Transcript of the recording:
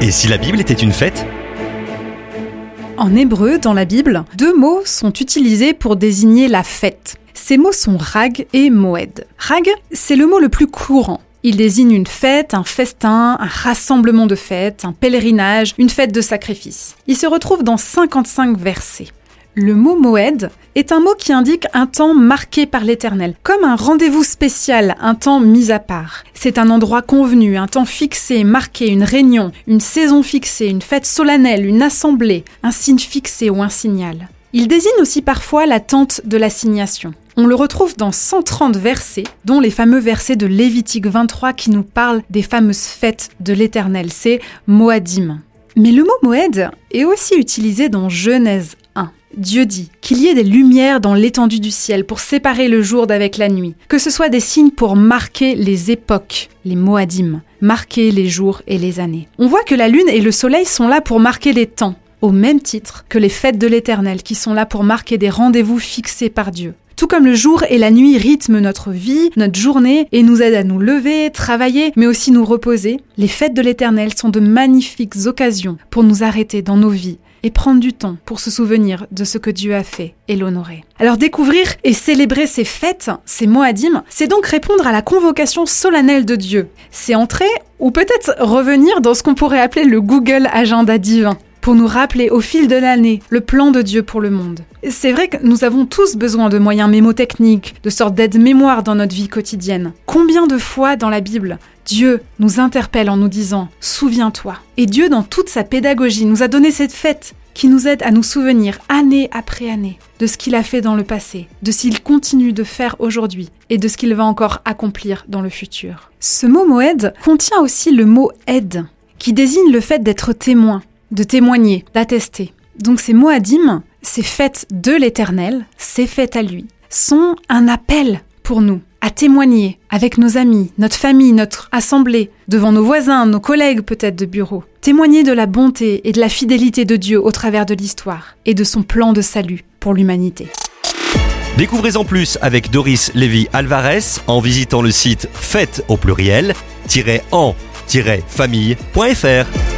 Et si la Bible était une fête En hébreu, dans la Bible, deux mots sont utilisés pour désigner la fête. Ces mots sont rag et moed. Rag, c'est le mot le plus courant. Il désigne une fête, un festin, un rassemblement de fêtes, un pèlerinage, une fête de sacrifice. Il se retrouve dans 55 versets. Le mot Moed est un mot qui indique un temps marqué par l'Éternel, comme un rendez-vous spécial, un temps mis à part. C'est un endroit convenu, un temps fixé, marqué, une réunion, une saison fixée, une fête solennelle, une assemblée, un signe fixé ou un signal. Il désigne aussi parfois la tente de l'assignation. On le retrouve dans 130 versets, dont les fameux versets de Lévitique 23 qui nous parlent des fameuses fêtes de l'Éternel, c'est Moadim. Mais le mot Moed est aussi utilisé dans Genèse 1. Dieu dit qu'il y ait des lumières dans l'étendue du ciel pour séparer le jour d'avec la nuit, que ce soit des signes pour marquer les époques, les Moadim, marquer les jours et les années. On voit que la lune et le soleil sont là pour marquer les temps, au même titre que les fêtes de l'Éternel qui sont là pour marquer des rendez-vous fixés par Dieu. Tout comme le jour et la nuit rythment notre vie, notre journée et nous aident à nous lever, travailler, mais aussi nous reposer, les fêtes de l'Éternel sont de magnifiques occasions pour nous arrêter dans nos vies et prendre du temps pour se souvenir de ce que Dieu a fait et l'honorer. Alors découvrir et célébrer ces fêtes, ces Moadim, c'est donc répondre à la convocation solennelle de Dieu. C'est entrer ou peut-être revenir dans ce qu'on pourrait appeler le Google Agenda divin pour nous rappeler au fil de l'année le plan de Dieu pour le monde. C'est vrai que nous avons tous besoin de moyens mémotechniques, de sortes d'aide-mémoire dans notre vie quotidienne. Combien de fois dans la Bible, Dieu nous interpelle en nous disant Souviens-toi. Et Dieu, dans toute sa pédagogie, nous a donné cette fête qui nous aide à nous souvenir année après année de ce qu'il a fait dans le passé, de ce qu'il continue de faire aujourd'hui et de ce qu'il va encore accomplir dans le futur. Ce mot Moed contient aussi le mot aide, qui désigne le fait d'être témoin, de témoigner, d'attester. Donc ces Moadim, ces fêtes de l'Éternel, ces fêtes à lui, sont un appel pour nous à témoigner avec nos amis, notre famille, notre assemblée, devant nos voisins, nos collègues peut-être de bureau. Témoigner de la bonté et de la fidélité de Dieu au travers de l'histoire et de son plan de salut pour l'humanité. Découvrez en plus avec Doris Lévy Alvarez en visitant le site fête au pluriel en-famille.fr.